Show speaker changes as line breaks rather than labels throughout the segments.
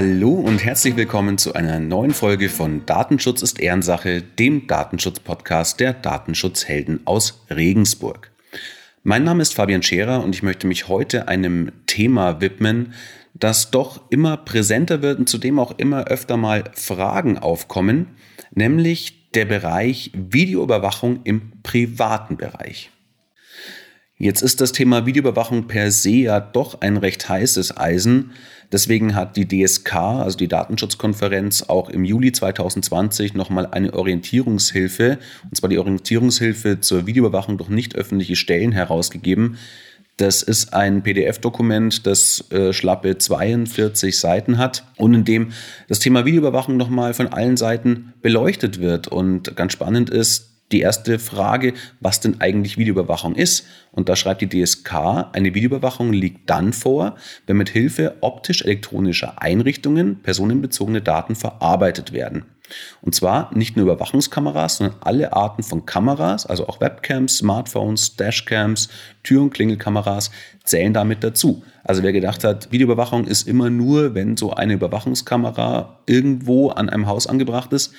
Hallo und herzlich willkommen zu einer neuen Folge von Datenschutz ist Ehrensache, dem Datenschutz-Podcast der Datenschutzhelden aus Regensburg. Mein Name ist Fabian Scherer und ich möchte mich heute einem Thema widmen, das doch immer präsenter wird und zu dem auch immer öfter mal Fragen aufkommen, nämlich der Bereich Videoüberwachung im privaten Bereich. Jetzt ist das Thema Videoüberwachung per se ja doch ein recht heißes Eisen. Deswegen hat die DSK, also die Datenschutzkonferenz, auch im Juli 2020 nochmal eine Orientierungshilfe, und zwar die Orientierungshilfe zur Videoüberwachung durch nicht öffentliche Stellen herausgegeben. Das ist ein PDF-Dokument, das äh, schlappe 42 Seiten hat und in dem das Thema Videoüberwachung nochmal von allen Seiten beleuchtet wird. Und ganz spannend ist, die erste Frage, was denn eigentlich Videoüberwachung ist. Und da schreibt die DSK, eine Videoüberwachung liegt dann vor, wenn mit Hilfe optisch-elektronischer Einrichtungen personenbezogene Daten verarbeitet werden. Und zwar nicht nur Überwachungskameras, sondern alle Arten von Kameras, also auch Webcams, Smartphones, Dashcams, Tür- und Klingelkameras zählen damit dazu. Also wer gedacht hat, Videoüberwachung ist immer nur, wenn so eine Überwachungskamera irgendwo an einem Haus angebracht ist,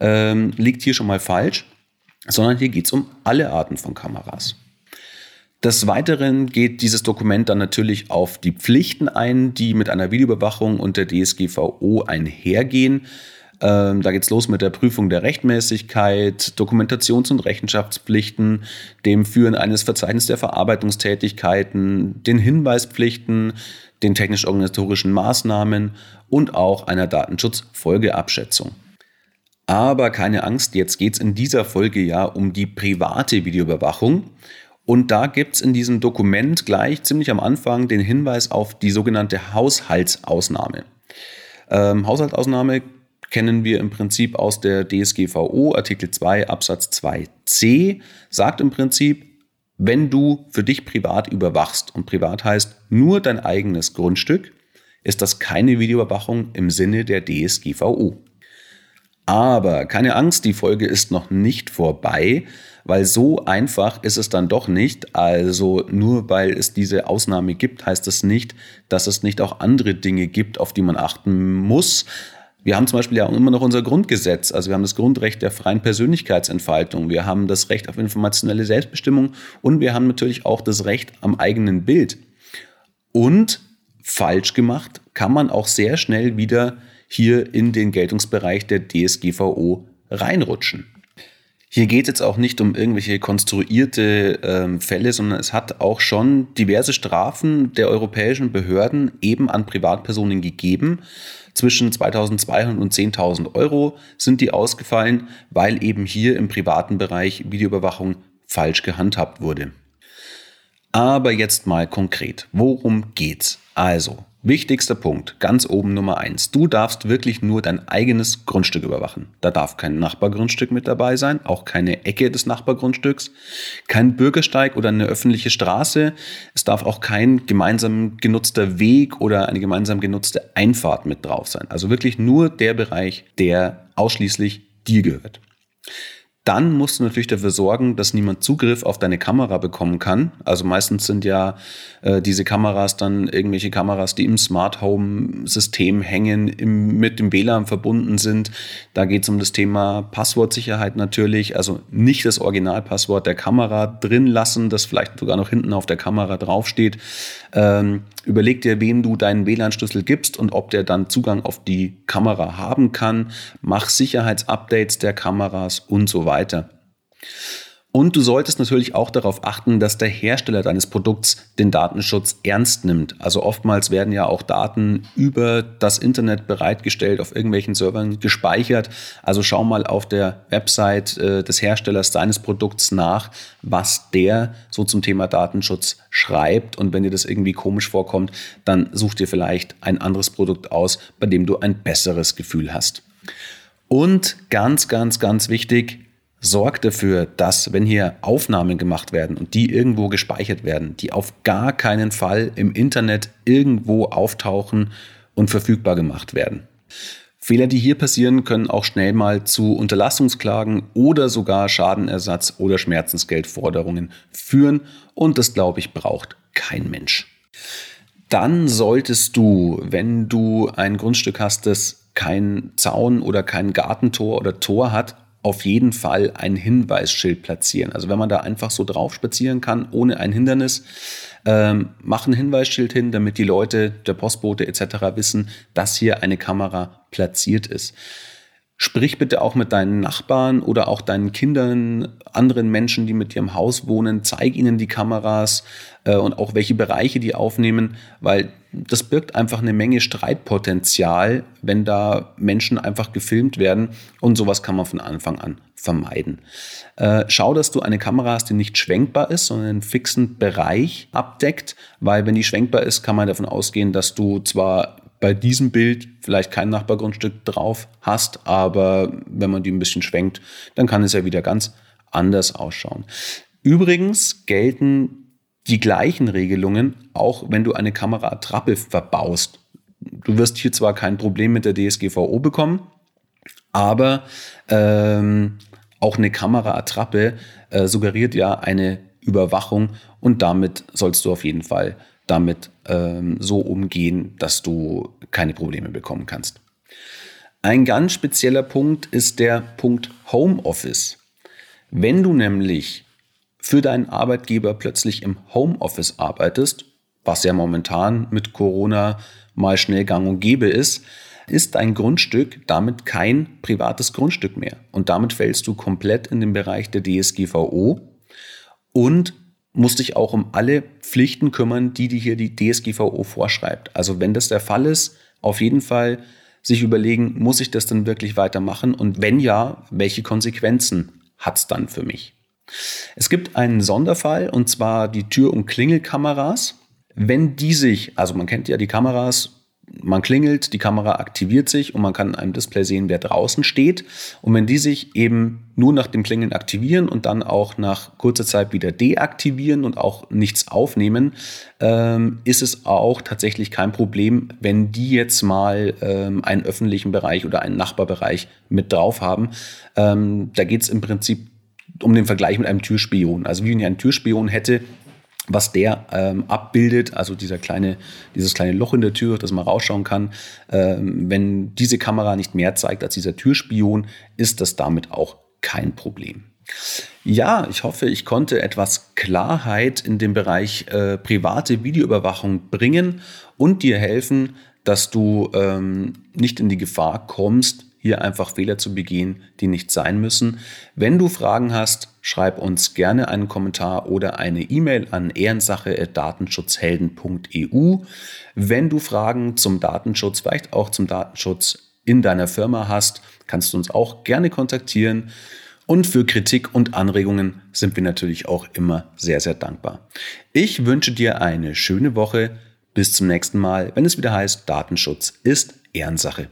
ähm, liegt hier schon mal falsch sondern hier geht es um alle Arten von Kameras. Des Weiteren geht dieses Dokument dann natürlich auf die Pflichten ein, die mit einer Videoüberwachung und der DSGVO einhergehen. Ähm, da es los mit der Prüfung der Rechtmäßigkeit, Dokumentations- und Rechenschaftspflichten, dem Führen eines Verzeichnisses der Verarbeitungstätigkeiten, den Hinweispflichten, den technisch-organisatorischen Maßnahmen und auch einer Datenschutzfolgeabschätzung. Aber keine Angst, jetzt geht es in dieser Folge ja um die private Videoüberwachung. Und da gibt es in diesem Dokument gleich ziemlich am Anfang den Hinweis auf die sogenannte Haushaltsausnahme. Ähm, Haushaltsausnahme kennen wir im Prinzip aus der DSGVO, Artikel 2 Absatz 2c, sagt im Prinzip, wenn du für dich privat überwachst, und privat heißt nur dein eigenes Grundstück, ist das keine Videoüberwachung im Sinne der DSGVO. Aber keine Angst, die Folge ist noch nicht vorbei, weil so einfach ist es dann doch nicht. Also nur weil es diese Ausnahme gibt, heißt das nicht, dass es nicht auch andere Dinge gibt, auf die man achten muss. Wir haben zum Beispiel ja immer noch unser Grundgesetz, also wir haben das Grundrecht der freien Persönlichkeitsentfaltung, wir haben das Recht auf informationelle Selbstbestimmung und wir haben natürlich auch das Recht am eigenen Bild. Und falsch gemacht kann man auch sehr schnell wieder hier in den Geltungsbereich der DSGVO reinrutschen. Hier geht es jetzt auch nicht um irgendwelche konstruierte ähm, Fälle, sondern es hat auch schon diverse Strafen der europäischen Behörden eben an Privatpersonen gegeben. Zwischen 2200 und 10.000 Euro sind die ausgefallen, weil eben hier im privaten Bereich Videoüberwachung falsch gehandhabt wurde. Aber jetzt mal konkret, worum geht's? Also, Wichtigster Punkt, ganz oben Nummer eins. Du darfst wirklich nur dein eigenes Grundstück überwachen. Da darf kein Nachbargrundstück mit dabei sein, auch keine Ecke des Nachbargrundstücks, kein Bürgersteig oder eine öffentliche Straße. Es darf auch kein gemeinsam genutzter Weg oder eine gemeinsam genutzte Einfahrt mit drauf sein. Also wirklich nur der Bereich, der ausschließlich dir gehört. Dann musst du natürlich dafür sorgen, dass niemand Zugriff auf deine Kamera bekommen kann. Also meistens sind ja äh, diese Kameras dann irgendwelche Kameras, die im Smart Home System hängen, im, mit dem WLAN verbunden sind. Da geht es um das Thema Passwortsicherheit natürlich. Also nicht das Originalpasswort der Kamera drin lassen, das vielleicht sogar noch hinten auf der Kamera draufsteht. Ähm, überleg dir, wem du deinen WLAN-Schlüssel gibst und ob der dann Zugang auf die Kamera haben kann. Mach Sicherheitsupdates der Kameras und so weiter. Und du solltest natürlich auch darauf achten, dass der Hersteller deines Produkts den Datenschutz ernst nimmt. Also oftmals werden ja auch Daten über das Internet bereitgestellt, auf irgendwelchen Servern gespeichert. Also schau mal auf der Website äh, des Herstellers deines Produkts nach, was der so zum Thema Datenschutz schreibt. Und wenn dir das irgendwie komisch vorkommt, dann such dir vielleicht ein anderes Produkt aus, bei dem du ein besseres Gefühl hast. Und ganz, ganz, ganz wichtig, sorgt dafür, dass, wenn hier Aufnahmen gemacht werden und die irgendwo gespeichert werden, die auf gar keinen Fall im Internet irgendwo auftauchen und verfügbar gemacht werden. Fehler, die hier passieren, können auch schnell mal zu Unterlassungsklagen oder sogar Schadenersatz oder Schmerzensgeldforderungen führen und das, glaube ich, braucht kein Mensch. dann solltest du, wenn du ein Grundstück hast, das kein Zaun oder kein Gartentor oder Tor hat, auf jeden Fall ein Hinweisschild platzieren. Also wenn man da einfach so drauf spazieren kann, ohne ein Hindernis, ähm, mach ein Hinweisschild hin, damit die Leute, der Postbote etc. wissen, dass hier eine Kamera platziert ist. Sprich bitte auch mit deinen Nachbarn oder auch deinen Kindern, anderen Menschen, die mit dir im Haus wohnen. Zeig ihnen die Kameras äh, und auch welche Bereiche die aufnehmen, weil das birgt einfach eine Menge Streitpotenzial, wenn da Menschen einfach gefilmt werden und sowas kann man von Anfang an vermeiden. Äh, schau, dass du eine Kamera hast, die nicht schwenkbar ist, sondern einen fixen Bereich abdeckt, weil wenn die schwenkbar ist, kann man davon ausgehen, dass du zwar bei diesem Bild vielleicht kein Nachbargrundstück drauf hast, aber wenn man die ein bisschen schwenkt, dann kann es ja wieder ganz anders ausschauen. Übrigens gelten die gleichen Regelungen, auch wenn du eine Kameraattrappe verbaust. Du wirst hier zwar kein Problem mit der DSGVO bekommen, aber ähm, auch eine Kameraattrappe äh, suggeriert ja eine Überwachung und damit sollst du auf jeden Fall damit ähm, so umgehen, dass du keine Probleme bekommen kannst. Ein ganz spezieller Punkt ist der Punkt Homeoffice. Wenn du nämlich für deinen Arbeitgeber plötzlich im Homeoffice arbeitest, was ja momentan mit Corona mal schnell gang und gäbe ist, ist dein Grundstück damit kein privates Grundstück mehr. Und damit fällst du komplett in den Bereich der DSGVO und musst dich auch um alle Pflichten kümmern, die dir hier die DSGVO vorschreibt. Also wenn das der Fall ist, auf jeden Fall sich überlegen, muss ich das denn wirklich weitermachen? Und wenn ja, welche Konsequenzen hat es dann für mich? Es gibt einen Sonderfall, und zwar die Tür- und Klingelkameras. Wenn die sich, also man kennt ja die Kameras, man klingelt, die Kamera aktiviert sich und man kann in einem Display sehen, wer draußen steht. Und wenn die sich eben nur nach dem Klingeln aktivieren und dann auch nach kurzer Zeit wieder deaktivieren und auch nichts aufnehmen, ähm, ist es auch tatsächlich kein Problem, wenn die jetzt mal ähm, einen öffentlichen Bereich oder einen Nachbarbereich mit drauf haben. Ähm, da geht es im Prinzip um den Vergleich mit einem Türspion. Also wie wenn ich einen Türspion hätte, was der ähm, abbildet, also dieser kleine, dieses kleine Loch in der Tür, dass man rausschauen kann. Ähm, wenn diese Kamera nicht mehr zeigt als dieser Türspion, ist das damit auch kein Problem. Ja, ich hoffe, ich konnte etwas Klarheit in dem Bereich äh, private Videoüberwachung bringen und dir helfen, dass du ähm, nicht in die Gefahr kommst, hier einfach Fehler zu begehen, die nicht sein müssen. Wenn du Fragen hast, schreib uns gerne einen Kommentar oder eine E-Mail an ehrensache.datenschutzhelden.eu. Wenn du Fragen zum Datenschutz, vielleicht auch zum Datenschutz in deiner Firma hast, kannst du uns auch gerne kontaktieren. Und für Kritik und Anregungen sind wir natürlich auch immer sehr, sehr dankbar. Ich wünsche dir eine schöne Woche. Bis zum nächsten Mal, wenn es wieder heißt, Datenschutz ist Ehrensache.